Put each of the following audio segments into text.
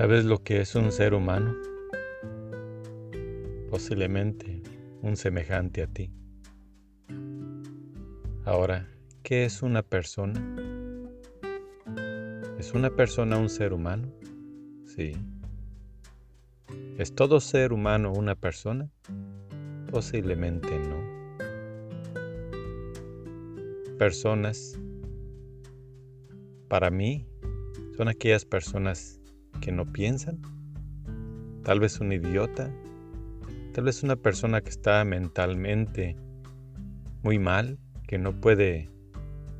¿Sabes lo que es un ser humano? Posiblemente un semejante a ti. Ahora, ¿qué es una persona? ¿Es una persona un ser humano? Sí. ¿Es todo ser humano una persona? Posiblemente no. Personas, para mí, son aquellas personas que no piensan, tal vez un idiota, tal vez una persona que está mentalmente muy mal, que no puede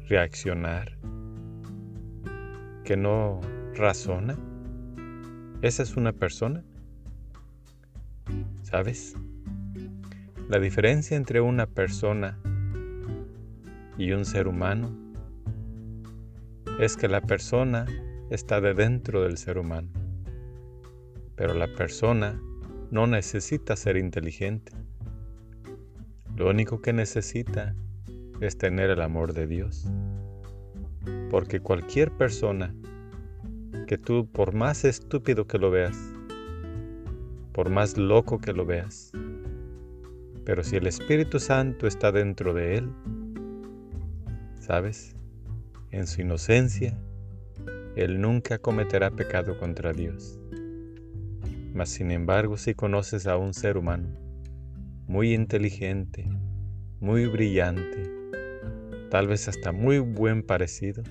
reaccionar, que no razona. Esa es una persona. ¿Sabes? La diferencia entre una persona y un ser humano es que la persona está de dentro del ser humano. Pero la persona no necesita ser inteligente. Lo único que necesita es tener el amor de Dios. Porque cualquier persona que tú, por más estúpido que lo veas, por más loco que lo veas, pero si el Espíritu Santo está dentro de él, ¿sabes? En su inocencia, él nunca cometerá pecado contra Dios. Mas sin embargo, si conoces a un ser humano muy inteligente, muy brillante, tal vez hasta muy buen parecido,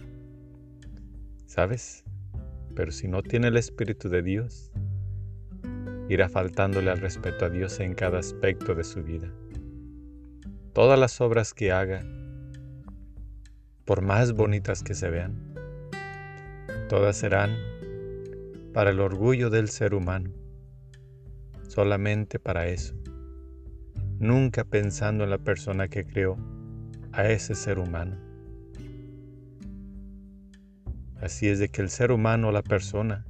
¿sabes? Pero si no tiene el Espíritu de Dios, irá faltándole al respeto a Dios en cada aspecto de su vida. Todas las obras que haga, por más bonitas que se vean, Todas serán para el orgullo del ser humano, solamente para eso, nunca pensando en la persona que creó a ese ser humano. Así es de que el ser humano, la persona,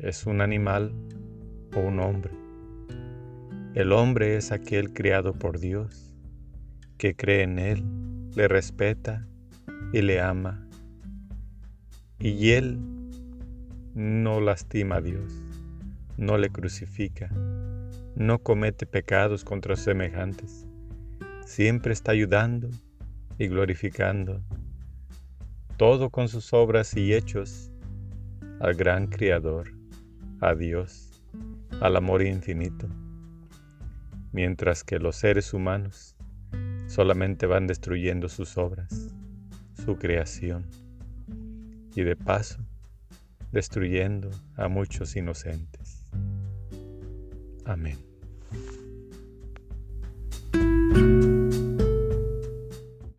es un animal o un hombre. El hombre es aquel criado por Dios, que cree en Él, le respeta y le ama y él no lastima a Dios, no le crucifica, no comete pecados contra semejantes, siempre está ayudando y glorificando, todo con sus obras y hechos al gran Creador, a Dios, al amor infinito, mientras que los seres humanos solamente van destruyendo sus obras, su creación y de paso destruyendo a muchos inocentes. Amén.